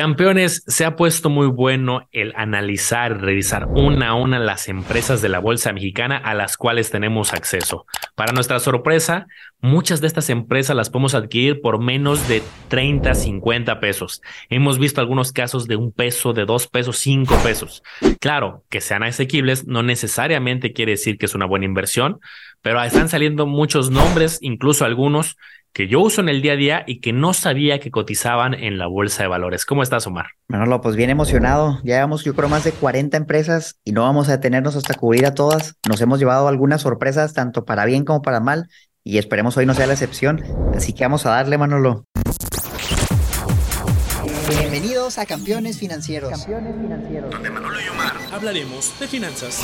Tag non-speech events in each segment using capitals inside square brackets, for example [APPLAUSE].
Campeones, se ha puesto muy bueno el analizar, revisar una a una las empresas de la Bolsa Mexicana a las cuales tenemos acceso. Para nuestra sorpresa, muchas de estas empresas las podemos adquirir por menos de 30, 50 pesos. Hemos visto algunos casos de un peso, de dos pesos, cinco pesos. Claro, que sean asequibles no necesariamente quiere decir que es una buena inversión, pero están saliendo muchos nombres, incluso algunos que yo uso en el día a día y que no sabía que cotizaban en la bolsa de valores. ¿Cómo estás, Omar? Manolo, pues bien emocionado. Ya llevamos, yo creo, más de 40 empresas y no vamos a detenernos hasta cubrir a todas. Nos hemos llevado algunas sorpresas, tanto para bien como para mal, y esperemos hoy no sea la excepción. Así que vamos a darle, Manolo. Bienvenidos a Campeones Financieros. Campeones Financieros. Donde Manolo y Omar hablaremos de finanzas.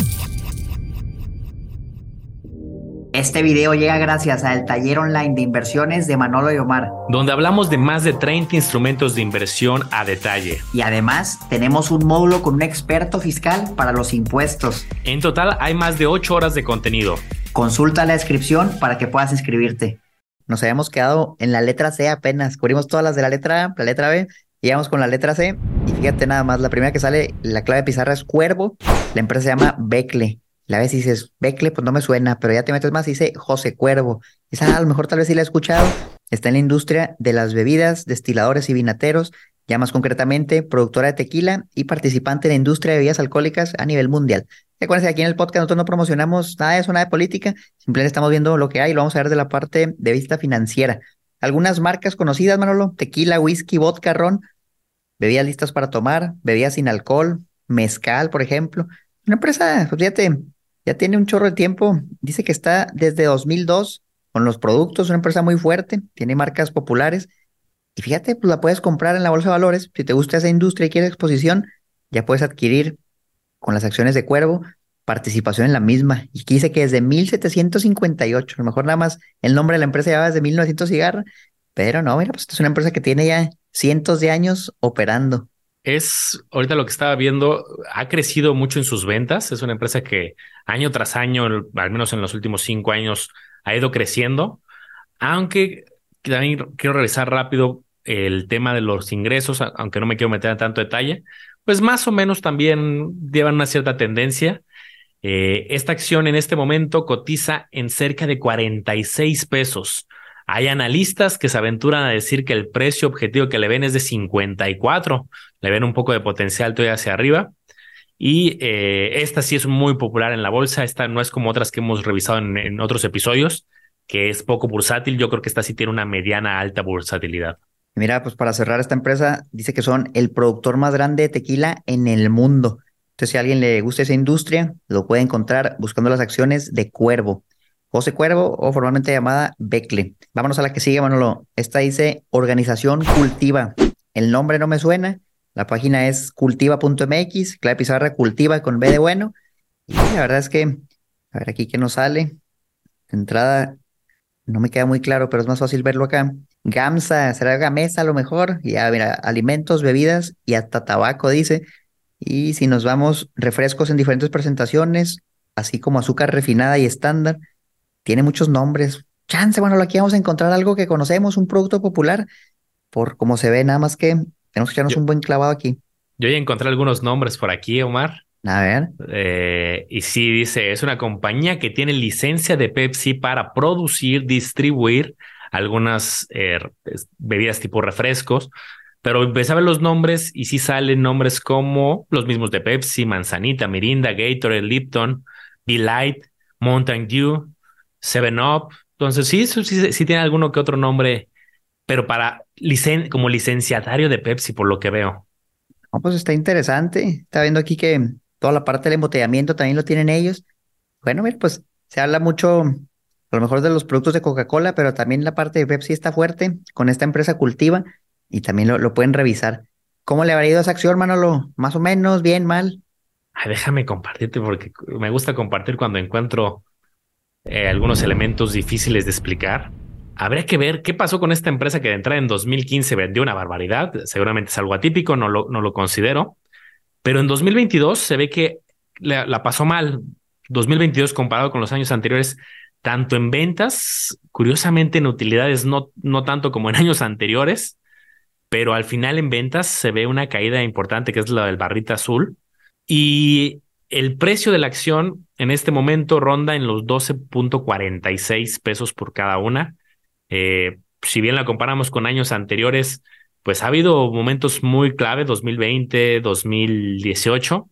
Este video llega gracias al taller online de inversiones de Manolo y Omar, donde hablamos de más de 30 instrumentos de inversión a detalle. Y además tenemos un módulo con un experto fiscal para los impuestos. En total hay más de 8 horas de contenido. Consulta la descripción para que puedas inscribirte. Nos habíamos quedado en la letra C apenas, cubrimos todas las de la letra A, la letra B, llegamos con la letra C y fíjate nada más, la primera que sale, la clave de pizarra es Cuervo, la empresa se llama Becle. La vez dices, Becle, pues no me suena, pero ya te metes más y dice José Cuervo. Esa a lo mejor tal vez sí la he escuchado. Está en la industria de las bebidas, destiladores y vinateros, ya más concretamente, productora de tequila y participante en la industria de bebidas alcohólicas a nivel mundial. Acuérdense, aquí en el podcast nosotros no promocionamos nada de eso, nada de política, simplemente estamos viendo lo que hay y lo vamos a ver de la parte de vista financiera. Algunas marcas conocidas, Manolo, tequila, whisky, vodka, ron, bebidas listas para tomar, bebidas sin alcohol, mezcal, por ejemplo. Una empresa, pues fíjate, ya tiene un chorro de tiempo. Dice que está desde 2002 con los productos, una empresa muy fuerte, tiene marcas populares. Y fíjate, pues la puedes comprar en la bolsa de valores. Si te gusta esa industria y quieres exposición, ya puedes adquirir con las acciones de Cuervo participación en la misma. Y aquí dice que desde 1758, a lo mejor nada más el nombre de la empresa ya va desde 1900 cigarra, pero no, mira, pues es una empresa que tiene ya cientos de años operando es, ahorita lo que estaba viendo, ha crecido mucho en sus ventas. Es una empresa que año tras año, al menos en los últimos cinco años, ha ido creciendo. Aunque también quiero revisar rápido el tema de los ingresos, aunque no me quiero meter en tanto detalle, pues más o menos también llevan una cierta tendencia. Eh, esta acción en este momento cotiza en cerca de 46 pesos. Hay analistas que se aventuran a decir que el precio objetivo que le ven es de 54, le ven un poco de potencial todavía hacia arriba. Y eh, esta sí es muy popular en la bolsa, esta no es como otras que hemos revisado en, otros episodios, que es poco bursátil, yo creo que esta sí tiene una mediana alta bursatilidad. Mira, pues para cerrar esta empresa, dice que son el productor más grande de tequila en el mundo. Entonces, si a alguien le gusta esa industria, lo puede encontrar buscando las acciones de Cuervo. José Cuervo o formalmente llamada Becle. Vámonos a la que sigue, Manolo. Esta dice Organización Cultiva. El nombre no me suena. La página es cultiva.mx, clave pizarra cultiva con B de bueno. Y la verdad es que, a ver aquí qué nos sale. Entrada, no me queda muy claro, pero es más fácil verlo acá. Gamsa, será Gamesa a lo mejor. Ya, mira, alimentos, bebidas y hasta tabaco, dice. Y si nos vamos, refrescos en diferentes presentaciones, así como azúcar refinada y estándar tiene muchos nombres. Chance, bueno, aquí vamos a encontrar algo que conocemos, un producto popular, por cómo se ve, nada más que tenemos que echarnos un buen clavado aquí. Yo ya encontré algunos nombres por aquí, Omar. A ver. Eh, y sí, dice, es una compañía que tiene licencia de Pepsi para producir, distribuir algunas eh, bebidas tipo refrescos, pero empecé a ver los nombres y sí salen nombres como los mismos de Pepsi, Manzanita, Mirinda, Gatorade, Lipton, Be Light, Mountain Dew, Seven Up. Entonces, sí, sí, sí tiene alguno que otro nombre, pero para como licenciatario de Pepsi, por lo que veo. No, pues está interesante. Está viendo aquí que toda la parte del embotellamiento también lo tienen ellos. Bueno, mira, pues se habla mucho, a lo mejor de los productos de Coca-Cola, pero también la parte de Pepsi está fuerte con esta empresa cultiva y también lo, lo pueden revisar. ¿Cómo le habrá ido a esa acción, Manolo? ¿Más o menos? ¿Bien? ¿Mal? Ay, déjame compartirte porque me gusta compartir cuando encuentro eh, algunos elementos difíciles de explicar. Habría que ver qué pasó con esta empresa que de entrada en 2015 vendió una barbaridad. Seguramente es algo atípico, no lo, no lo considero. Pero en 2022 se ve que la, pasó mal. 2022 comparado con los años anteriores, tanto en ventas, curiosamente en utilidades, no, no tanto como en [LAUGHS] años anteriores. pero al final en ventas se ve una caída importante que es la del barrita azul y el precio de la acción en este momento ronda en los 12.46 pesos por cada una. Eh, si bien la comparamos con años anteriores, pues ha habido momentos muy clave, 2020, 2018.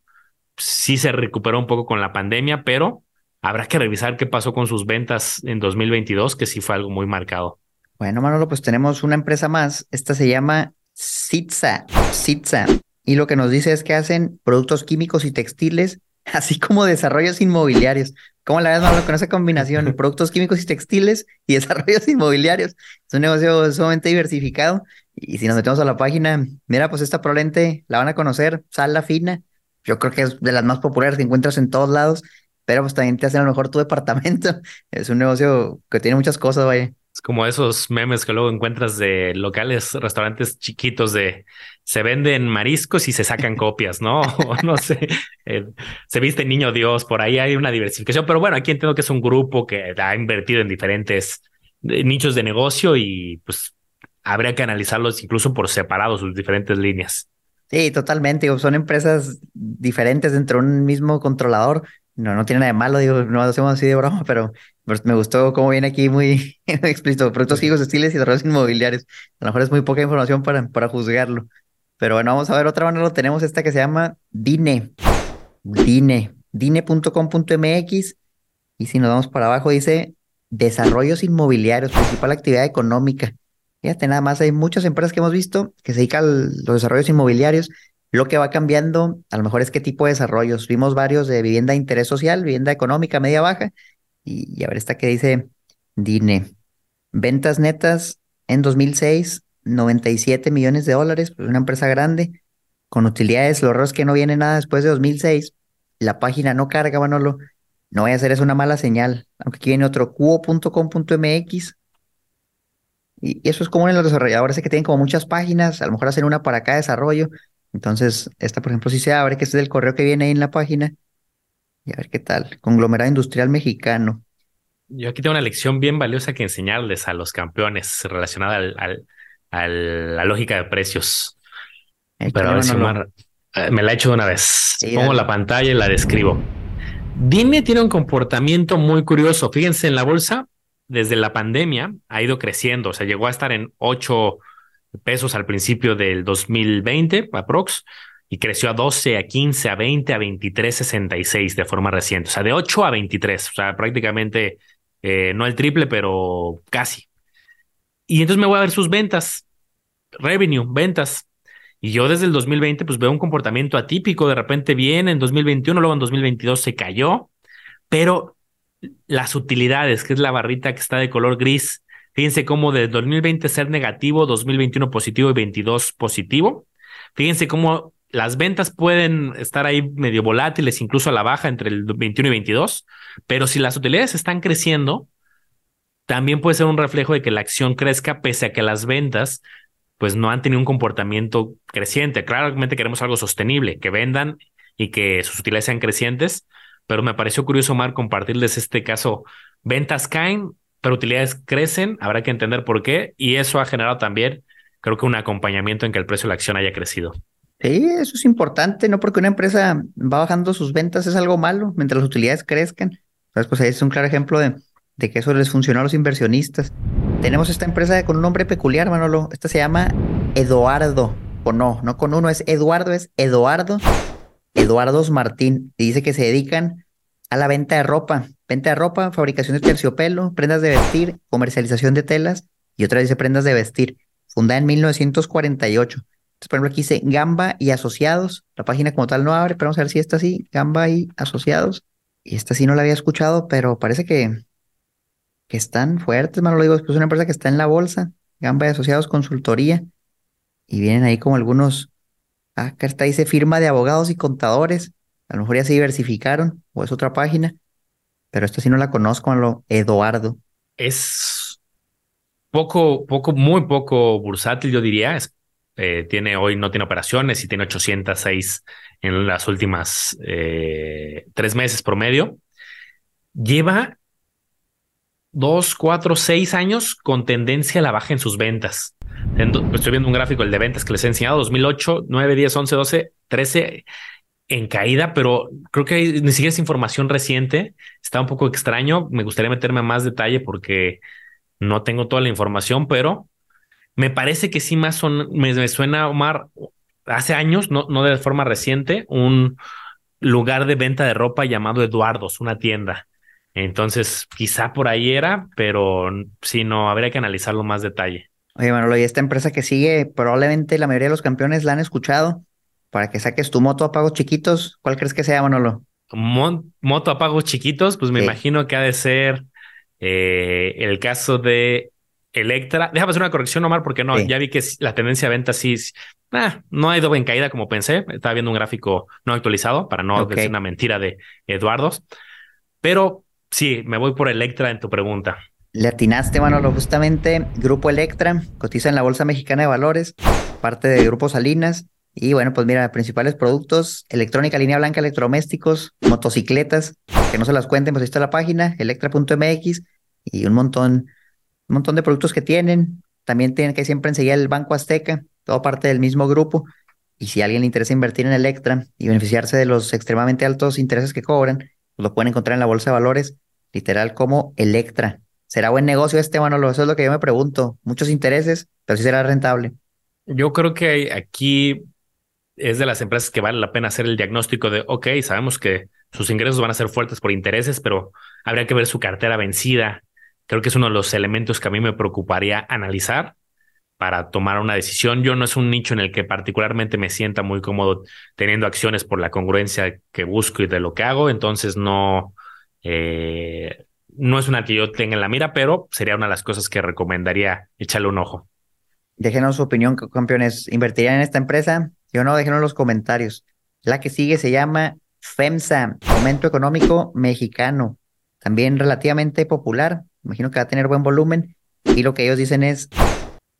Sí se recuperó un poco con la pandemia, pero habrá que revisar qué pasó con sus ventas en 2022, que sí fue algo muy marcado. Bueno, Manolo, pues tenemos una empresa más. Esta se llama Sitza. Sitza. Y lo que nos dice es que hacen productos químicos y textiles, [LAUGHS] así como desarrollos inmobiliarios. ¿Cómo la ves, Manolo, con esa combinación? [LAUGHS] productos químicos y textiles y desarrollos [LAUGHS] inmobiliarios. Es un negocio sumamente diversificado y si nos metemos a la página, mira, pues esta probablemente la van a conocer, Sala Fina. Yo creo que es de las más populares que encuentras en todos lados, pero pues también te hacen a lo mejor tu departamento. Es un negocio que tiene muchas cosas, vaya. Es como esos memes que luego encuentras de locales, restaurantes chiquitos de se venden mariscos y se sacan copias, ¿no? [LAUGHS] O no sé, eh, se viste niño Dios, por ahí hay una diversificación, pero bueno, aquí entiendo que es un grupo que ha invertido en diferentes eh, nichos de negocio y pues habría que analizarlos incluso por separado, sus diferentes líneas. Sí, totalmente. Son empresas diferentes dentro de un mismo controlador. No, no tiene nada de malo, digo, no hacemos así de broma, pero pues, me gustó cómo viene aquí muy [LAUGHS] explícito. Productos hijos, estiles y desarrollos inmobiliarios. A lo mejor es muy poca información para, para juzgarlo. Pero bueno, vamos a ver otra manera. Tenemos esta que se llama Dine. Dine. Dine.com.mx. Y si nos vamos para abajo, dice desarrollos inmobiliarios, principal actividad económica. Fíjate, nada más hay muchas empresas que hemos visto que se dedican a los desarrollos inmobiliarios. Lo que va cambiando, a lo mejor es qué tipo de desarrollos. Vimos varios de vivienda de interés social, vivienda económica, media baja. Y, a ver, esta que dice DINE. Ventas netas en 2006, 97 millones de dólares, pues una empresa grande, con utilidades. Lo raro es que no viene nada después de 2006. La página no carga, Manolo. No voy a hacer eso una mala señal. Aunque aquí viene otro, cuo.com.mx y, eso es como en los desarrolladores que tienen como muchas páginas, a lo mejor hacen una para cada desarrollo. Entonces, esta, por ejemplo, si se abre, que este es el correo que viene ahí en la página. Y a ver qué tal. Conglomerado Industrial Mexicano. Yo aquí tengo una lección bien valiosa que enseñarles a los campeones relacionada al, a la lógica de precios. Pero a ver si eh, me la he hecho de una vez. Pongo la pantalla y la describo. Dime tiene un comportamiento muy curioso. Fíjense en la bolsa, desde la pandemia ha ido creciendo, o sea, llegó a estar en 8 pesos al principio del 2020, aprox, y creció a 12, a 15, a 20, a 23, 66 de forma reciente, o sea, de 8 a 23, o sea, prácticamente eh, no el triple, pero casi. Y entonces me voy a ver sus ventas, revenue, ventas. Y yo desde el 2020 pues veo un comportamiento atípico, de repente viene en 2021, luego en 2022 se cayó, pero las utilidades, que es la barrita que está de color gris. Fíjense cómo de 2020 ser negativo, 2021 positivo y 22 positivo. Fíjense cómo las ventas pueden estar ahí medio volátiles, incluso a la baja entre el 21 y 22, pero si las utilidades están creciendo, también puede ser un reflejo de que la acción crezca pese a que las ventas pues no han tenido un comportamiento creciente. Claramente queremos algo sostenible, que vendan y que sus utilidades sean crecientes, pero me pareció curioso, Omar, compartirles este caso. Ventas caen, pero utilidades crecen, habrá que entender por qué, y eso ha generado también, creo que un acompañamiento en que el precio de la acción haya crecido. Sí, eso es importante, no porque una empresa va bajando sus ventas es algo malo, mientras las utilidades crezcan. Entonces, pues ahí es un claro ejemplo de, de que eso les funcionó a los inversionistas. Tenemos esta empresa con un nombre peculiar, Manolo. Esta se llama Eduardo, o no, no con uno, es Eduardo, es Eduardo Eduardo Martín, y dice que se dedican a la venta de ropa, venta de ropa, fabricación de terciopelo, prendas de vestir, comercialización de telas y otra dice prendas de vestir, fundada en 1948. Entonces, por ejemplo, aquí dice Gamba y Asociados, la página como tal no abre, pero vamos a ver si está así, Gamba y Asociados. Y esta sí no la había escuchado, pero parece que, que están fuertes, mano, lo digo, es una empresa que está en la bolsa, Gamba y Asociados Consultoría, y vienen ahí como algunos Ah, acá está, dice firma de abogados y contadores. A lo mejor ya se diversificaron o es otra página, pero esta sí no la conozco, lo Eduardo. Es poco, poco, muy poco bursátil, yo diría. Eh, tiene hoy no tiene operaciones y tiene 806 en las últimas eh, tres meses promedio. Lleva dos, cuatro, seis años con tendencia a la baja en sus ventas. Estoy viendo un gráfico, el de ventas que les he enseñado, 2008, 9, 10, 11, 12, 13 en caída, pero creo que ni siquiera es información reciente. Está un poco extraño. Me gustaría meterme a más detalle porque no tengo toda la información, pero me parece que sí más son, me, suena, Omar, hace años, no, no de forma reciente, un lugar de venta de ropa llamado Eduardos, una tienda. Entonces, quizá por ahí era, pero sí, no, habría que analizarlo más detalle. Oye, Manolo, y esta empresa que sigue, probablemente la mayoría de los campeones la han escuchado para que saques tu moto a pagos chiquitos. ¿Cuál crees que sea, Manolo? moto a pagos chiquitos, pues me imagino que ha de ser eh, el caso de Electra. Déjame hacer una corrección, Omar, porque no, ya vi que la tendencia de venta sí ah, no ha ido en caída como pensé. Estaba viendo un gráfico no actualizado para no decir una mentira de Eduardos. Pero sí, me voy por Electra en tu pregunta. Le atinaste, Manolo, justamente Grupo Electra cotiza en la Bolsa Mexicana de Valores, parte de Grupo Salinas. Y bueno, pues mira, principales productos, electrónica, línea blanca, electrodomésticos, motocicletas, que no se las cuenten, pues ahí está la página, electra.mx y un montón, un montón de productos que tienen. También tienen que siempre enseguida el Banco Azteca, todo parte del mismo grupo. Y si a alguien le interesa invertir en Electra y beneficiarse de los extremadamente altos intereses que cobran, pues lo pueden encontrar en la bolsa de valores, literal como Electra. ¿Será buen negocio este, Manolo? Eso es lo que yo me pregunto. Muchos intereses, pero sí será rentable. Yo creo que aquí es de las empresas que vale la pena hacer el diagnóstico de, ok, sabemos que sus ingresos van a ser fuertes por intereses, pero habría que ver su cartera vencida. Creo que es uno de los elementos que a mí me preocuparía analizar para tomar una decisión. Yo no es un nicho en el que particularmente me sienta muy cómodo teniendo acciones por la congruencia que busco y de lo que hago, entonces no, eh, no es una que yo tenga en la mira, pero sería una de las cosas que recomendaría echarle un ojo. Déjenos su opinión, campeones. ¿Invertirían en esta empresa? Yo no, déjenos en los comentarios. La que sigue se llama FEMSA, Fomento Económico Mexicano. También relativamente popular. Imagino que va a tener buen volumen. Y lo que ellos dicen es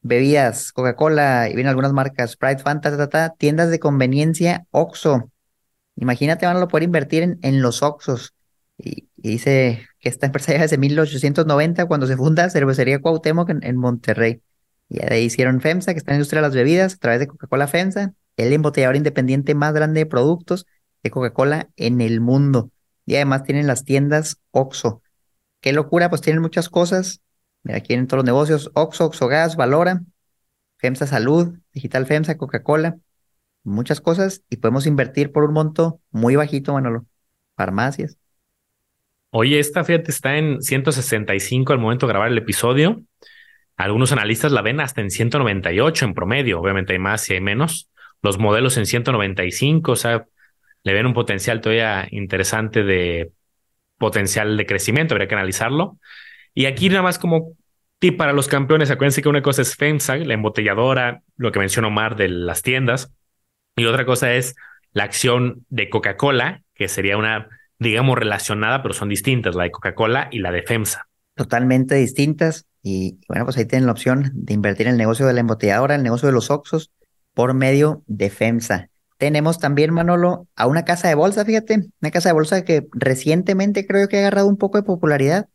bebidas, Coca-Cola, y vienen algunas marcas, Sprite, Fanta, tiendas de conveniencia, Oxxo. Imagínate, van a poder invertir en, en los Oxxos. Y, dice que esta empresa ya desde 1890, cuando se funda Cervecería Cuauhtémoc en, Monterrey. Y ahí hicieron FEMSA, que está en la industria de las bebidas, a través de Coca-Cola FEMSA, el embotellador independiente más grande de productos de Coca-Cola en el mundo. Y además tienen las tiendas OXO. Qué locura, pues tienen muchas cosas. Mira, aquí en todos los negocios, OXO, OXO Gas, Valora, FEMSA Salud, Digital FEMSA, Coca-Cola, muchas cosas. Y podemos invertir por un monto muy bajito, Manolo. Farmacias. Oye, esta fíjate está en 165 al momento de grabar el episodio. Algunos analistas la ven hasta en 198 en promedio. Obviamente hay más y hay menos. Los modelos en 195, o sea, le ven un potencial todavía interesante de potencial de crecimiento. Habría que analizarlo. Y aquí nada más como tip para los campeones, acuérdense que una cosa es FEMSA, la embotelladora, lo que mencionó Omar de las tiendas. Y otra cosa es la acción de Coca-Cola, que sería una digamos, relacionada, pero son distintas, la de Coca-Cola y la de FEMSA. Totalmente distintas. Y bueno, pues ahí tienen la opción de invertir en el negocio de la embotelladora, el negocio de los Oxos, por medio de FEMSA. Tenemos también, Manolo, a una casa de bolsa, fíjate, una casa de bolsa que recientemente creo que ha agarrado un poco de popularidad.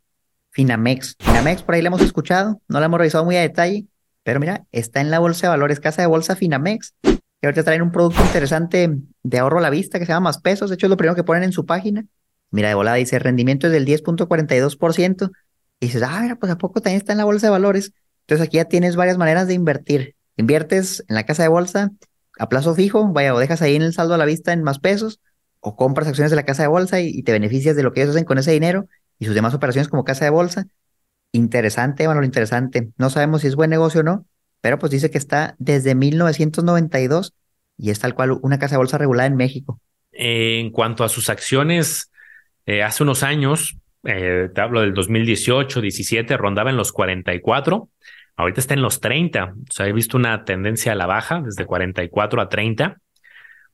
Finamex. Finamex, por ahí la hemos escuchado, no la hemos revisado muy a detalle, pero mira, está en la bolsa de valores, casa de bolsa Finamex. Y ahorita traen un producto interesante de ahorro a la vista que se llama Más Pesos. De hecho, es lo primero que ponen en su página. Mira, de volada dice rendimiento es del 10.42%. Y dices, ah, mira, pues a poco también está en la bolsa de valores. Entonces aquí ya tienes varias maneras de invertir. Inviertes en la casa de bolsa a plazo fijo, vaya, o dejas ahí en el saldo a la vista en más pesos, o compras acciones de la casa de bolsa y, te beneficias de lo que ellos hacen con ese dinero y sus demás operaciones como casa de bolsa. Interesante, bueno, interesante. No sabemos si es buen negocio o no, pero pues dice que está desde 1992 y es tal cual una casa de bolsa regulada en México. En cuanto a sus acciones, eh, hace unos años, eh, te hablo del 2018, 17, rondaba en los 44, ahorita está en los 30, o sea, he visto una tendencia a la baja desde 44 a 30,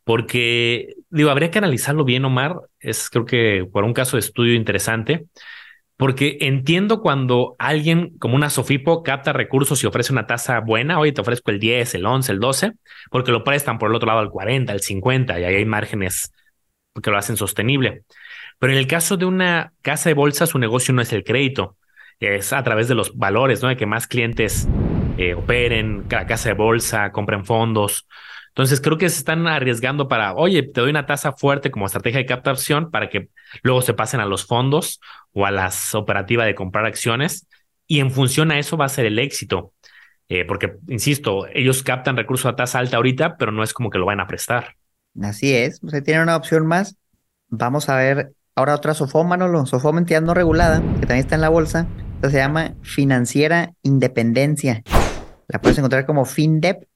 porque, digo, habría que analizarlo bien, Omar, es creo que por un caso de estudio interesante, porque entiendo cuando alguien como una Sofipo capta recursos y ofrece una tasa buena, oye, te ofrezco el 10, el 11, el 12, porque lo prestan por el otro lado al 40, al 50, y ahí hay márgenes que lo hacen sostenible. Pero en el caso de una casa de bolsa, su negocio no es el crédito, es a través de los valores, ¿no? De que más clientes eh, operen, la casa de bolsa, compren fondos. Entonces creo que se están arriesgando para, oye, te doy una tasa fuerte como estrategia de captación para que luego se pasen a los fondos o a las operativas de comprar acciones y en función a eso va a ser el éxito. Eh, porque, insisto, ellos captan recursos a tasa alta ahorita, pero no es como que lo van a prestar. Así es, o sea, tiene una opción más. Vamos a ver ahora otra Sofoma, Manolo, Sofoma entidad no regulada, que también está en la bolsa. Esta se llama Financiera Independencia. La puedes encontrar como FinDep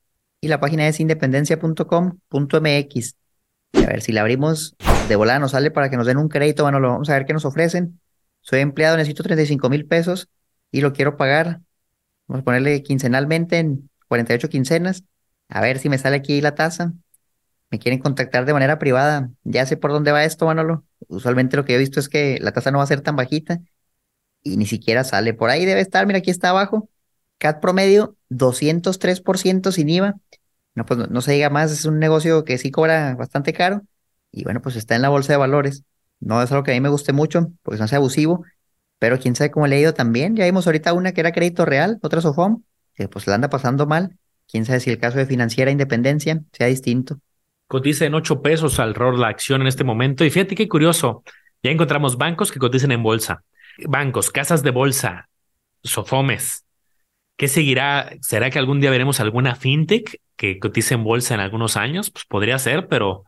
y la página es independencia.com.mx. A ver, si la abrimos de volada nos sale para que nos den un crédito, Manolo. Vamos a ver qué nos ofrecen. Soy empleado, necesito 35 mil pesos y lo quiero pagar. Vamos a ponerle quincenalmente en 48 quincenas. A ver si me sale aquí la tasa. Me quieren contactar de manera privada. Ya sé por dónde va esto, Manolo. Usualmente lo que he visto es que la tasa no va a ser tan bajita y ni siquiera sale. Por ahí debe estar, mira, aquí está abajo. CAT promedio 203% sin IVA. No, pues no, se diga más, es un negocio que sí cobra bastante caro y bueno, pues está en la bolsa de valores. No es algo que a mí me guste mucho, porque no sea abusivo, pero quién sabe cómo le ha ido también. Ya vimos ahorita una que era crédito real, otra Sofom, que pues la anda pasando mal. Quién sabe si el caso de financiera independencia sea distinto. Cotiza en 8 pesos al rol la acción en este momento. Y fíjate qué curioso, ya encontramos bancos que cotizan en bolsa. Bancos, casas de bolsa, Sofomes. ¿Qué seguirá? ¿Será que algún día veremos alguna fintech que cotice en bolsa en algunos años? Pues podría ser, pero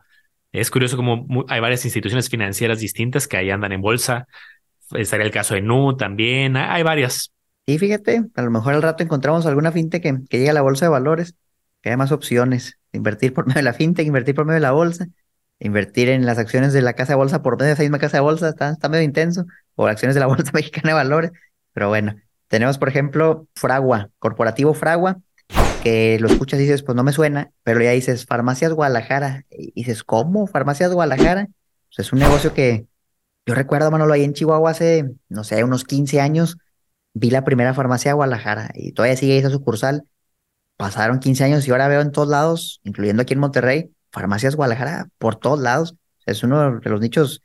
es curioso como hay varias instituciones financieras distintas que ahí andan en bolsa. Estaría el caso de Nu también. Hay varias. Y fíjate, a lo mejor al rato encontramos alguna fintech que, que llegue a la bolsa de valores, que haya más opciones. Invertir por medio de la fintech, invertir por medio de la bolsa, invertir en las acciones de la casa de bolsa por medio de esa misma casa de bolsa, está, está medio intenso, o acciones de la [LAUGHS] Bolsa Mexicana de Valores. Pero bueno, tenemos por ejemplo Fragua, Corporativo Fragua, que lo escuchas y dices, pues no me suena, pero ya dices Farmacias Guadalajara. Y dices, ¿cómo? Farmacias Guadalajara. Pues es un negocio que yo recuerdo, Manolo, ahí en Chihuahua hace, no sé, unos 15 años, vi la primera farmacia de Guadalajara y todavía sigue esa sucursal. Pasaron 15 años y ahora veo en todos lados, incluyendo aquí en Monterrey, farmacias Guadalajara por todos lados. Es uno de los nichos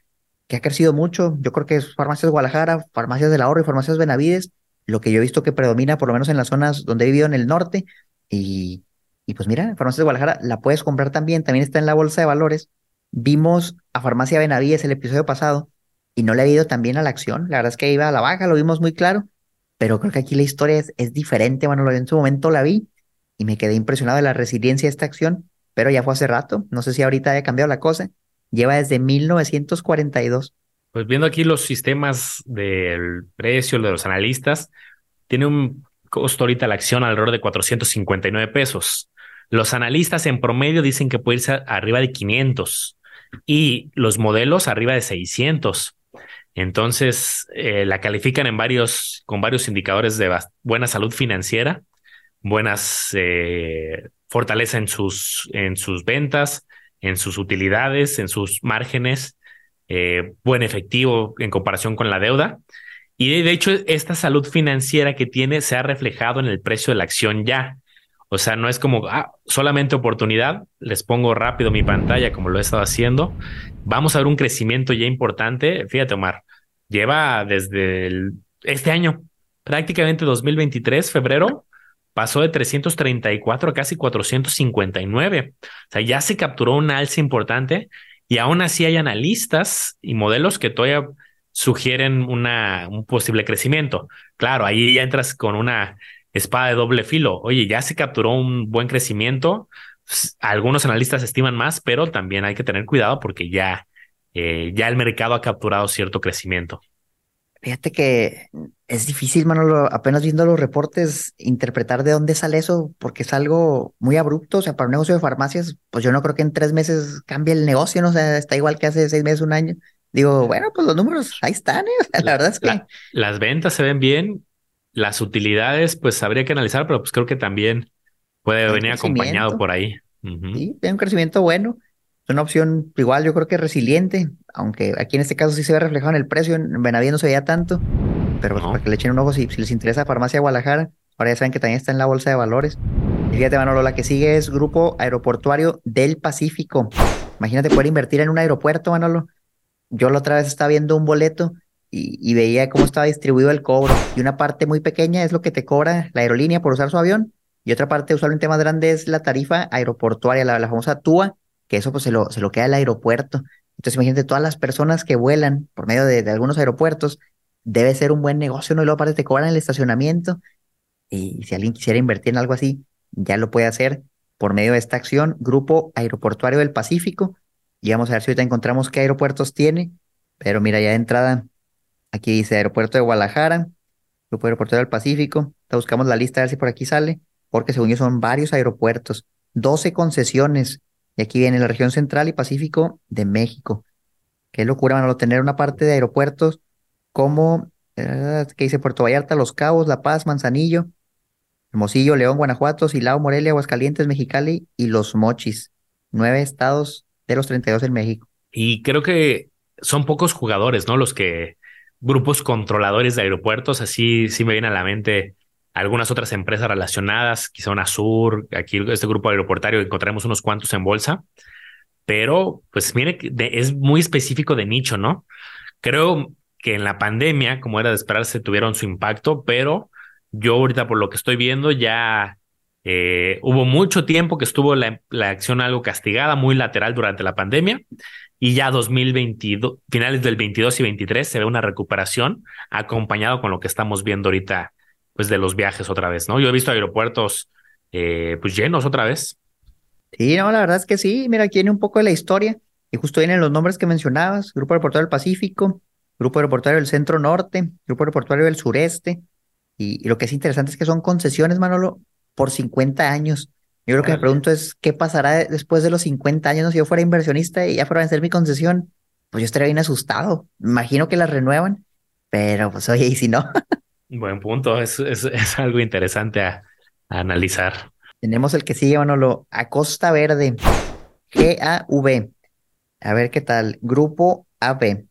que ha crecido mucho. Yo creo que es farmacias Guadalajara, farmacias del ahorro y farmacias Benavides, lo que yo he visto que predomina, por lo menos en las zonas donde he vivido en el norte. Y, y pues mira, farmacias Guadalajara la puedes comprar también, también está en la bolsa de valores. Vimos a farmacia Benavides el episodio pasado y no le ha ido tan bien a la acción. La verdad es que iba a la baja, lo vimos muy claro, pero creo que aquí la historia es, es diferente. Bueno, en su momento la vi y me quedé impresionado de la resiliencia de esta acción, pero ya fue hace rato. No sé si ahorita haya cambiado la cosa. Lleva desde 1942. Pues viendo aquí los sistemas del precio de los analistas, tiene un costo ahorita la acción alrededor de 459 pesos. Los analistas en promedio dicen que puede irse arriba de 500 y los modelos arriba de 600. Entonces, eh, la califican en varios, con varios indicadores de buena salud financiera, buenas eh, fortaleza en sus, en sus ventas, en sus utilidades, en sus márgenes, eh, buen efectivo en comparación con la deuda. Y de hecho, esta salud financiera que tiene se ha reflejado en el precio de la acción ya. O sea, no es como ah, solamente oportunidad. Les pongo rápido mi pantalla como lo he estado haciendo. Vamos a ver un crecimiento ya importante. Fíjate, Omar, lleva desde este año, prácticamente 2023, febrero, pasó de 334 a casi 459. O sea, ya se capturó un alza importante y aún así hay analistas y modelos que todavía sugieren una, un posible crecimiento. Claro, ahí ya entras con una espada de doble filo. Oye, ya se capturó un buen crecimiento. Algunos analistas estiman más, pero también hay que tener cuidado porque ya, eh, ya el mercado ha capturado cierto crecimiento. Fíjate que es difícil, Manolo, apenas viendo los reportes, interpretar de dónde sale eso, porque es algo muy abrupto. O sea, para un negocio de farmacias, pues yo no creo que en tres meses cambie el negocio, ¿no? O sea, está igual que hace seis meses, un año. Digo, bueno, pues los números ahí están, ¿eh? [LAUGHS] O sea, la, verdad es que. las ventas se ven bien, las utilidades, pues habría que analizar, pero pues creo que también puede venir acompañado por ahí. Sí, tiene un crecimiento bueno. Es una opción igual, yo creo que resiliente, aunque aquí en este caso sí se ve reflejado en el precio, en Benavides no se veía tanto, pero pues para que le echen un ojo si, si les interesa Farmacia Guadalajara, ahora ya saben que también está en la bolsa de valores. Y fíjate, Manolo, la que sigue es Grupo Aeroportuario del Pacífico. Imagínate poder invertir en un aeropuerto, Manolo. Yo la otra vez estaba viendo un boleto y, veía cómo estaba distribuido el cobro. Y una parte muy pequeña es lo que te cobra la aerolínea por usar su avión Y otra parte usualmente más grande es la tarifa aeroportuaria, la, la famosa TUA, que eso pues se lo, se lo queda el aeropuerto. Entonces imagínate todas las personas que vuelan por medio de, de algunos aeropuertos, debe ser un buen negocio, ¿no? Y luego aparte te cobran el estacionamiento. Y si alguien quisiera invertir en algo así, ya lo puede hacer por medio de esta acción, Grupo Aeroportuario del Pacífico. Y vamos a ver si ahorita encontramos qué aeropuertos tiene. Pero mira, ya de entrada, aquí dice Aeropuerto de Guadalajara, Grupo Aeroportuario del Pacífico. Buscamos la lista a ver si por aquí sale, porque según yo son varios aeropuertos, 12 concesiones. Y aquí viene la región central y Pacífico de México. Qué locura, van a tener una parte de aeropuertos como, eh, que dice Puerto Vallarta, Los Cabos, La Paz, Manzanillo, Hermosillo, León, Guanajuato, Silao, Morelia, Aguascalientes, Mexicali y Los Mochis. Nueve estados de los 32 en México. Y creo que son pocos jugadores, ¿no? Los que grupos controladores de aeropuertos, así sí me viene a la mente algunas otras empresas relacionadas, quizá una Sur, aquí este grupo aeroportario encontraremos unos cuantos en bolsa, pero pues mire, es muy específico de nicho, ¿no? Creo que en la pandemia, como era de esperarse, tuvieron su impacto, pero yo ahorita por lo que estoy viendo ya eh, hubo mucho tiempo que estuvo la, la, acción algo castigada, muy lateral durante la pandemia y ya 2022, finales del 22 y 23 se ve una recuperación acompañado con lo que estamos viendo ahorita pues de los viajes otra vez, ¿no? Yo he visto aeropuertos eh, pues llenos otra vez. Sí, no, la verdad es que sí, mira, aquí viene un poco de la historia y justo vienen los nombres que mencionabas, Grupo Aeroportuario del Pacífico, Grupo Aeroportuario del Centro Norte, Grupo Aeroportuario del Sureste, y, y, lo que es interesante es que son concesiones, Manolo, por 50 años. Yo lo que me pregunto es, ¿qué pasará después de los 50 años? Si yo fuera inversionista y ya fuera a vencer mi concesión, pues yo estaría bien asustado. Imagino que la renuevan, pero pues oye, ¿y si no? [LAUGHS] Buen punto, es, es, es algo interesante a, a, analizar. Tenemos el que sigue, Manolo, Acosta Verde, G-A-V. A ver qué tal, Grupo AB.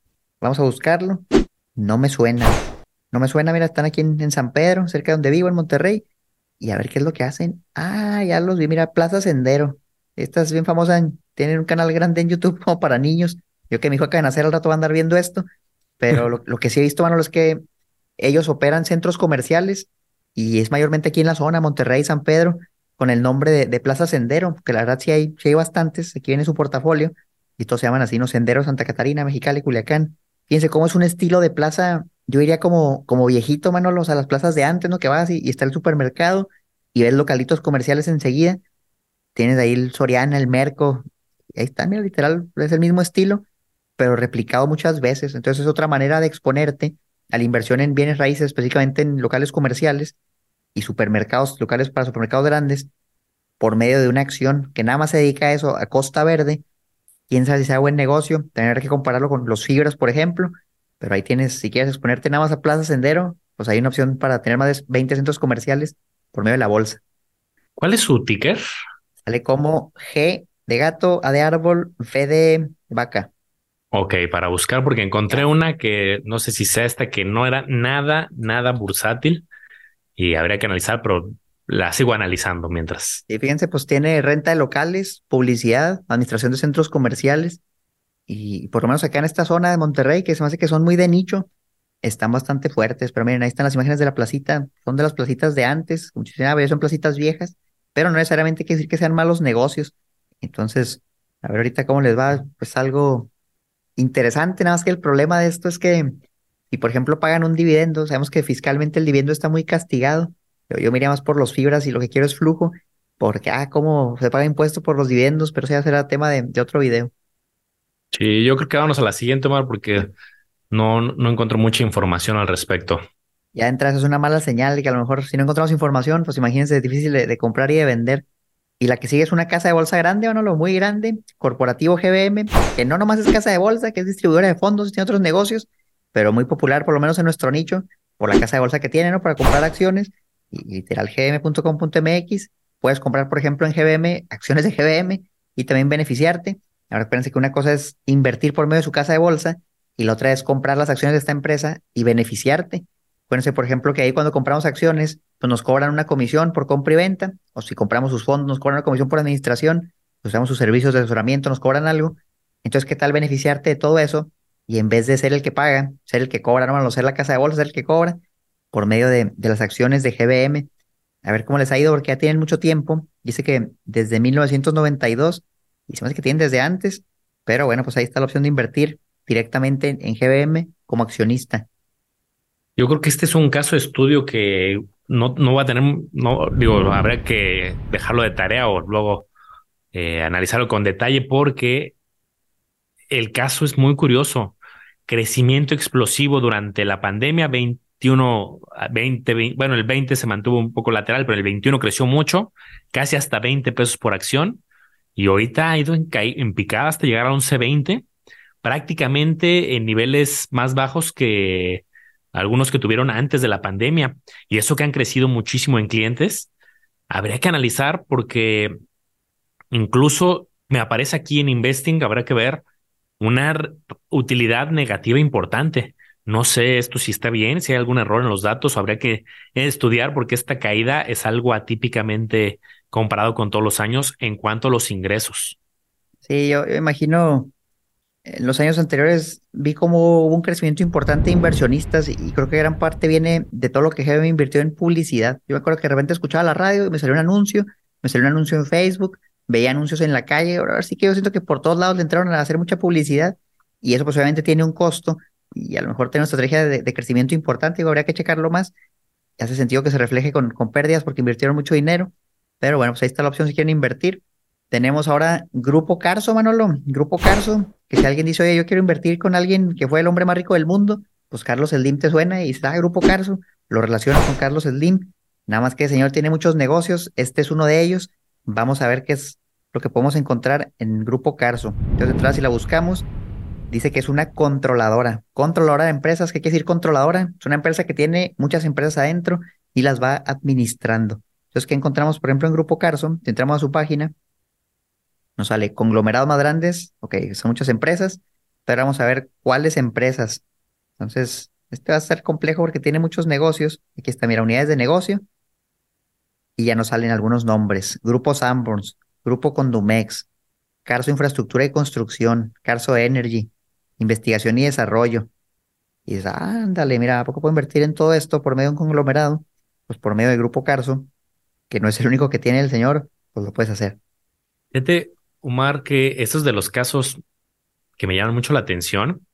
Vamos a buscarlo. No me suena. No me suena, mira, están aquí en, en San Pedro, cerca de donde vivo, en Monterrey y a ver qué es lo que hacen. Ah, ya los vi, mira, Plaza Sendero. Esta es bien famosa, tienen un canal grande en YouTube [LAUGHS] como para niños. Yo que mi hijo acaba de nacer al rato va a andar viendo esto, pero lo, lo, que sí he visto, Manolo, es que ellos operan centros comerciales y es mayormente aquí en la zona, Monterrey, San Pedro, con el nombre de, de Plaza Sendero, que la verdad sí hay, sí hay bastantes, aquí viene su portafolio, y todos se llaman así, ¿no? Sendero, Santa Catarina, Mexicali, Culiacán. Fíjense cómo es un estilo de plaza yo iría como, como viejito, Manolo, a las plazas de antes, ¿no? Que vas y, y, está el supermercado y ves localitos comerciales enseguida. Tienes ahí el Soriana, el Merco. ahí está, mira, literal, es el mismo estilo, pero replicado muchas veces. Entonces es otra manera de exponerte a la inversión en bienes raíces, específicamente en locales comerciales y supermercados, locales para supermercados grandes, por medio de una acción que nada más se dedica a eso, a Costa Verde. Quién sabe si sea buen negocio, tener que compararlo con los fibras, por ejemplo, pero ahí tienes, si quieres exponerte nada más a Plaza Sendero, pues hay una opción para tener más de 20 centros comerciales por medio de la bolsa. ¿Cuál es su ticker? Sale como G de gato, A de árbol, V de vaca. Ok, para buscar, porque encontré una que no sé si sea esta, que no era nada, nada bursátil y habría que analizar, pero la sigo analizando mientras. Y fíjense, pues tiene renta de locales, publicidad, administración de centros comerciales, y por lo menos acá en esta zona de Monterrey, que se me hace que son muy de nicho, están bastante fuertes. Pero miren, ahí están las imágenes de la placita, son de las placitas de antes, muchísima veces son placitas viejas, pero no necesariamente quiere decir que sean malos negocios. Entonces, a ver ahorita cómo les va, pues algo interesante, nada más que el problema de esto es que, y por ejemplo pagan un dividendo, sabemos que fiscalmente el dividendo está muy castigado, pero yo miré más por los fibras y lo que quiero es flujo, porque, ah, cómo se paga impuesto por los dividendos, pero eso ya será tema de, de otro video. Sí, yo creo que vamos a la siguiente, Mar, porque no, no encuentro mucha información al respecto. Ya entras, es una mala señal de que a lo mejor si no encontramos información, pues imagínense, es difícil de, de, comprar y de vender. Y la que sigue es una casa de bolsa grande o no, lo muy grande, Corporativo GBM, que no nomás es casa de bolsa, que es distribuidora de fondos, tiene otros negocios, pero muy popular, por lo menos en nuestro nicho, por la casa de bolsa que tiene, ¿no? Para comprar acciones. Y literal, gbm.com.mx, puedes comprar, por ejemplo, en GBM, acciones de GBM y también beneficiarte. Ahora espérense que una cosa es invertir por medio de su casa de bolsa y la otra es comprar las acciones de esta empresa y beneficiarte. Acuérdense, por ejemplo, que ahí cuando compramos acciones, pues nos cobran una comisión por compra y venta, o si compramos sus fondos, nos cobran una comisión por administración, usamos sus servicios de asesoramiento, nos cobran algo. Entonces, ¿qué tal beneficiarte de todo eso? Y en vez de ser el que paga, ser el que cobra, no, ser la casa de bolsa, ser el que cobra, por medio de, de las acciones de GBM. a ver cómo les ha ido, porque ya tienen mucho tiempo. Dice que desde 1992, y se me hace que tienen desde antes, pero bueno, pues ahí está la opción de invertir directamente en GBM como accionista. Yo creo que este es un caso de estudio que no, no va a tener, no digo, habrá que dejarlo de tarea o luego eh, analizarlo con detalle porque el caso es muy curioso. Crecimiento explosivo durante la pandemia, 21, 20, bueno, el 20 se mantuvo un poco lateral, pero el 21 creció mucho, casi hasta 20 pesos por acción. Y ahorita ha ido en, en picada hasta llegar a 11.20, prácticamente en niveles más bajos que algunos que tuvieron antes de la pandemia. Y eso que han crecido muchísimo en clientes, habría que analizar porque incluso me aparece aquí en Investing, habrá que ver una utilidad negativa importante. No sé esto si está bien, si hay algún error en los datos, habría que estudiar porque esta caída es algo atípicamente comparado con todos los años en cuanto a los ingresos. Sí, yo, imagino en los años anteriores vi como hubo un crecimiento importante de inversionistas y creo que gran parte viene de todo lo que GBM invirtió en publicidad. Yo me acuerdo que de repente escuchaba la radio y me salió un anuncio, me salió un anuncio en Facebook veía anuncios en la calle, ahora sí que yo siento que por todos lados le entraron a hacer mucha publicidad y eso pues obviamente tiene un costo y a lo mejor tiene una estrategia de, crecimiento importante y habría que checarlo más. Hace sentido que se refleje con, con pérdidas porque invirtieron mucho dinero, pero bueno, pues ahí está la opción si quieren invertir. Tenemos ahora Grupo Carso, Manolo, Grupo Carso, que si alguien dice, oye, yo quiero invertir con alguien que fue el hombre más rico del mundo, pues Carlos Slim te suena y está Grupo Carso, lo relaciona con Carlos Slim. Nada más que el señor tiene muchos negocios, este es uno de ellos Vamos a ver qué es lo que podemos encontrar en Grupo Carso. Entonces, detrás, si la buscamos, dice que es una controladora. Controladora de empresas, ¿qué quiere decir controladora? Es una empresa que tiene muchas empresas adentro y las va administrando. Entonces, ¿qué encontramos, por ejemplo, en Grupo Carso? entramos a su página, nos sale conglomerados más grandes, ok, son muchas empresas, pero vamos a ver cuáles empresas. Entonces, este va a ser complejo porque tiene muchos negocios. Aquí está, mira, unidades de negocio, y ya nos salen algunos nombres. Grupo Sanborns, Grupo Condumex, Carso Infraestructura y Construcción, Carso Energy, Investigación y Desarrollo. Y dices, ándale, mira, ¿a poco puedo invertir en todo esto por medio de un conglomerado? Pues por medio del Grupo Carso, que no es el único que tiene el señor, pues lo puedes hacer. Fíjate, Umar, que estos de los casos que me llaman mucho la atención,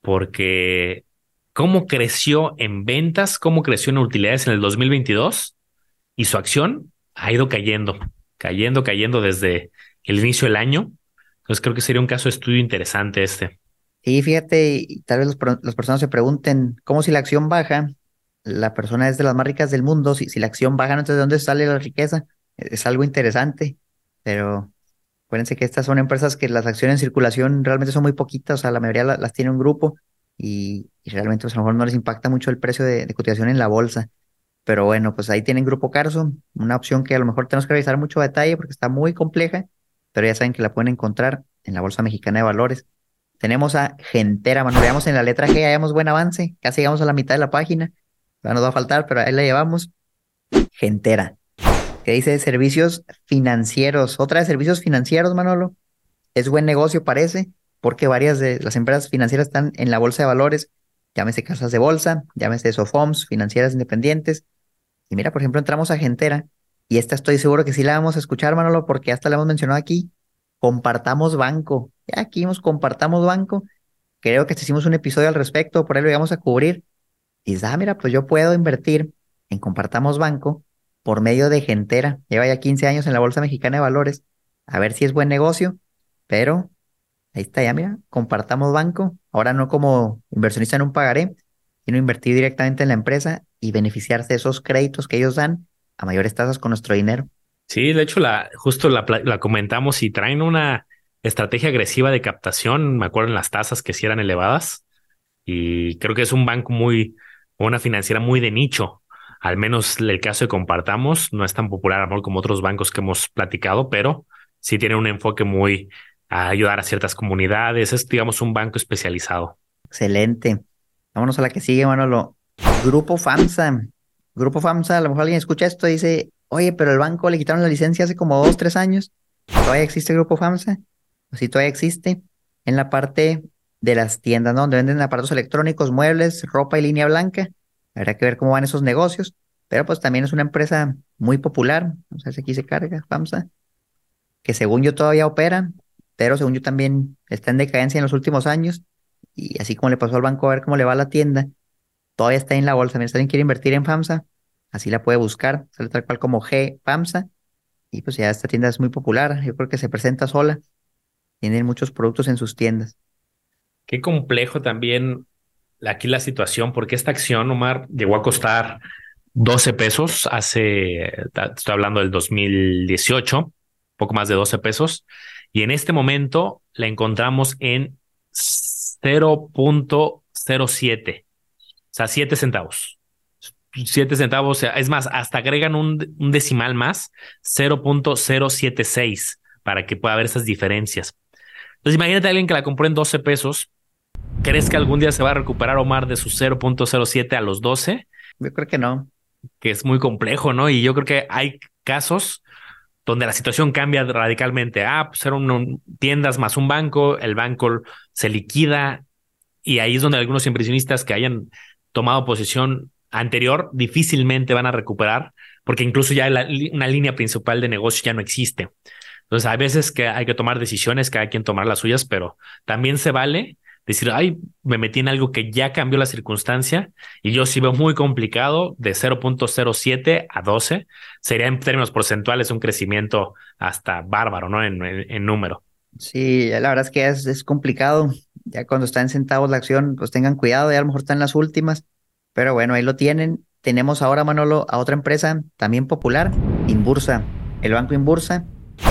porque cómo creció en ventas, cómo creció en utilidades en el 2022 y su acción ha ido cayendo, cayendo, cayendo desde el inicio del año. Entonces creo que sería un caso de estudio interesante este. Sí, fíjate, y tal vez los, las personas se pregunten, ¿cómo si la acción baja? La persona es de las más ricas del mundo, si, si la acción baja, entonces ¿de dónde sale la riqueza? Es algo interesante, pero acuérdense que estas son empresas que las acciones en circulación realmente son muy poquitas, o sea, la mayoría las, tiene un grupo y, realmente pues, a lo mejor no les impacta mucho el precio de, de cotización en la bolsa. Pero bueno, pues ahí tienen Grupo Carso, una opción que a lo mejor tenemos que revisar mucho detalle porque está muy compleja, pero ya saben que la pueden encontrar en la Bolsa Mexicana de Valores. Tenemos a Gentera, mano, veamos en la letra G, hayamos buen avance, casi llegamos a la mitad de la página, nos va a faltar, pero ahí la llevamos. Gentera, que dice servicios financieros, otra de servicios financieros, Manolo, es buen negocio parece, porque varias de las empresas financieras están en la Bolsa de Valores, llámese casas de bolsa, llámese SOFOMS, financieras independientes, y mira, por ejemplo, entramos a Gentera y esta estoy seguro que sí la vamos a escuchar, Manolo, porque hasta la hemos mencionado aquí. Compartamos banco. Ya aquí vimos compartamos banco. Creo que hicimos un episodio al respecto, por ahí lo íbamos a cubrir. Y dice, ah, mira, pues yo puedo invertir en compartamos banco por medio de Gentera. Lleva ya 15 años en la Bolsa Mexicana de Valores. A ver si es buen negocio, pero ahí está ya, mira, compartamos banco. Ahora no como inversionista en un pagaré, sino invertir directamente en la empresa y beneficiarse de esos créditos que ellos dan a mayores tasas con nuestro dinero. Sí, de hecho, la, justo la, comentamos y traen una estrategia agresiva de captación. Me acuerdo en las tasas que sí eran elevadas y creo que es un banco muy, una financiera muy de nicho. Al menos el caso de Compartamos no es tan popular amor como otros bancos que hemos platicado, pero sí tiene un enfoque muy a ayudar a ciertas comunidades. Es, digamos, un banco especializado. Excelente. Vámonos a la que sigue, Manolo. Grupo FAMSA. Grupo FAMSA, a lo mejor alguien escucha esto y dice, oye, pero el banco le quitaron la licencia hace como dos, tres años. ¿Todavía existe Grupo FAMSA? Sí, todavía existe. En la parte de las tiendas, ¿no? Donde venden aparatos electrónicos, muebles, ropa y línea blanca. Habrá que ver cómo van esos negocios. pero pues también es una empresa muy popular. No sé si aquí se carga, FAMSA, que según yo todavía opera, pero según yo también está en decadencia en los últimos años. Y así como le pasó al banco a ver cómo le va a la tienda, todavía está en la bolsa. Si alguien quiere invertir en FAMSA, así la puede buscar, sale tal cual como G FAMSA. Y pues ya esta tienda es muy popular, yo creo que se presenta sola. Tienen muchos productos en sus tiendas. Qué complejo también aquí la situación, porque esta acción, Omar, llegó a costar 12 pesos hace, estoy hablando del 2018, poco más de 12 pesos, y en este momento la encontramos en 0.07, o sea, 7 centavos. 7 centavos, es más, hasta agregan un, un decimal más, 0.076, para que pueda haber esas diferencias. Entonces, imagínate a alguien que la compró en 12 pesos. ¿Crees que algún día se va a recuperar Omar de su 0.07 a los 12? Yo creo que no. Que es muy complejo, ¿no? Y yo creo que hay casos donde la situación cambia radicalmente. Ah, pues eran tiendas más un banco, el banco se liquida y ahí es donde algunos inversionistas que hayan tomado posición anterior difícilmente van a recuperar porque incluso ya una línea principal de negocio ya no existe. Entonces, hay veces que hay que tomar decisiones, cada quien tomar las suyas, pero también se vale decir, ay, me metí en algo que ya cambió la circunstancia y yo sí veo muy complicado de 0.07 a 12. Sería en términos porcentuales un crecimiento hasta bárbaro, ¿no? En, número. Sí, la verdad es que es, complicado. Ya cuando está en centavos la acción, pues tengan cuidado, ya a lo mejor están las últimas. Pero bueno, ahí lo tienen. Tenemos ahora, Manolo, a otra empresa también popular, Inbursa. El banco Inbursa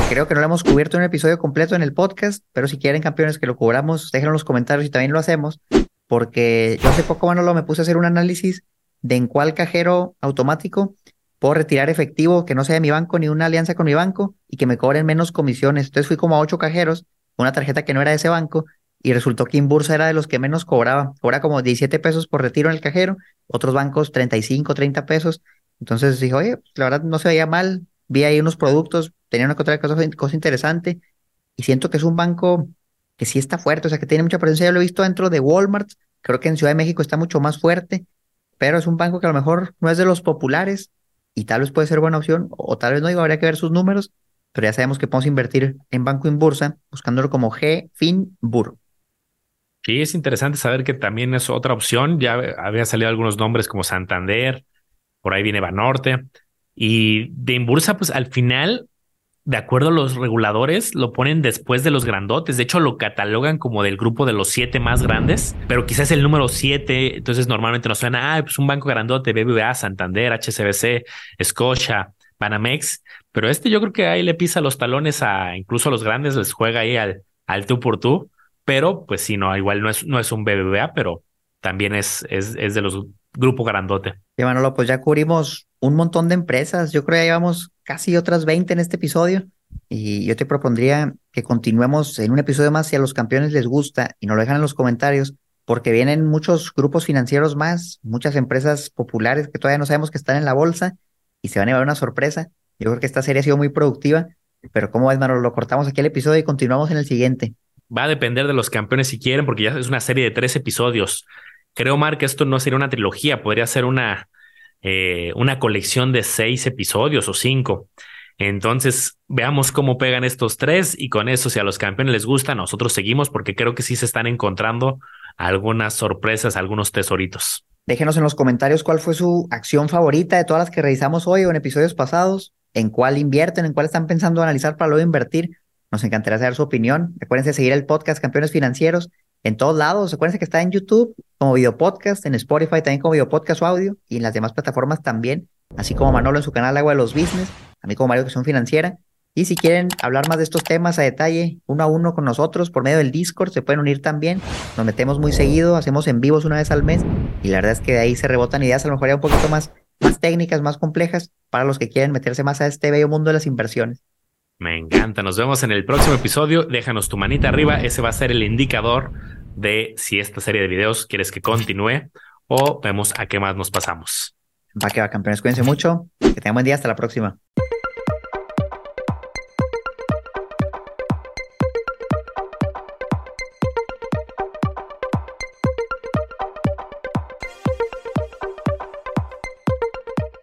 Creo que no lo hemos cubierto en un episodio completo en el podcast, pero si quieren, campeones, que lo cubramos, déjenlo en los comentarios y también lo hacemos, porque yo hace poco, Manolo, me puse a hacer un análisis de en cuál cajero automático puedo retirar efectivo que no sea de mi banco ni una alianza con mi banco y que me cobren menos comisiones. Entonces fui como a ocho cajeros, una tarjeta que no era de ese banco, y resultó que Inbursa era de los que menos cobraba. Cobra como 17 pesos por retiro en el cajero, otros bancos 35, 30 pesos. Entonces dije, oye, la verdad no se veía mal, vi ahí unos productos, tenía una otra cosa, cosa interesante y siento que es un banco que sí está fuerte, o sea, que tiene mucha presencia. Yo lo he visto dentro de Walmart, creo que en Ciudad de México está mucho más fuerte, pero es un banco que a lo mejor no es de los populares y tal vez puede ser buena opción, o tal vez no, habría que ver sus números, pero ya sabemos que podemos invertir en banco en bursa buscándolo como G Bur. Sí, es interesante saber que también es otra opción. Ya había salido algunos nombres como Santander, por ahí viene Banorte. Y de Inbursa, pues al final de acuerdo a los reguladores, lo ponen después de los grandotes. De hecho, lo catalogan como del grupo de los siete más grandes, pero quizás el número siete. Entonces, normalmente nos suena, ah, pues un banco grandote, BBVA, Santander, HCBC, Scotia, Panamex. Pero este yo creo que ahí le pisa los talones a incluso a los grandes, les juega ahí al, al tú por tú. Pero, pues sí, no, igual no es, no es un BBVA, pero también es, es, es de los grupos grandote. Y Manolo, pues ya cubrimos un montón de empresas. Yo creo que ya llevamos casi otras 20 en este episodio. Y yo te propondría que continuemos en un episodio más si a los campeones les gusta y nos lo dejan en los comentarios, porque vienen muchos grupos financieros más, muchas empresas populares que todavía no sabemos que están en la bolsa y se van a llevar una sorpresa. Yo creo que esta serie ha sido muy productiva, pero como ves, Manolo, lo cortamos aquí el episodio y continuamos en el siguiente. Va a depender de los campeones si quieren, porque ya es una serie de tres episodios. Creo, Mark, que esto no sería una trilogía, podría ser una, eh, una colección de seis episodios o cinco. Entonces, veamos cómo pegan estos tres y con eso, si a los campeones les gusta, nosotros seguimos porque creo que sí se están encontrando algunas sorpresas, algunos tesoritos. Déjenos en los comentarios cuál fue su acción favorita de todas las que revisamos hoy o en episodios pasados, en cuál invierten, en cuál están pensando analizar para luego invertir. Nos encantaría saber su opinión. Recuerden seguir el podcast Campeones Financieros en todos lados. Acuérdense que está en YouTube como video podcast, en Spotify también como video podcast o audio y en las demás plataformas también, así como Manolo en su canal Agua de los Business, a mí como Mario son Financiera. Y si quieren hablar más de estos temas a detalle, uno a uno con nosotros por medio del Discord, se pueden unir también. Nos metemos muy seguido, hacemos en vivos una vez al mes y la verdad es que de ahí se rebotan ideas a lo mejor ya un poquito más, más técnicas, más complejas para los que quieren meterse más a este bello mundo de las inversiones. Me encanta. Nos vemos en el próximo episodio. Déjanos tu manita arriba. Ese va a ser el indicador de si esta serie de videos quieres que continúe o vemos a qué más nos pasamos. Va que va, campeones. Cuídense mucho. Que tengan buen día. Hasta la próxima.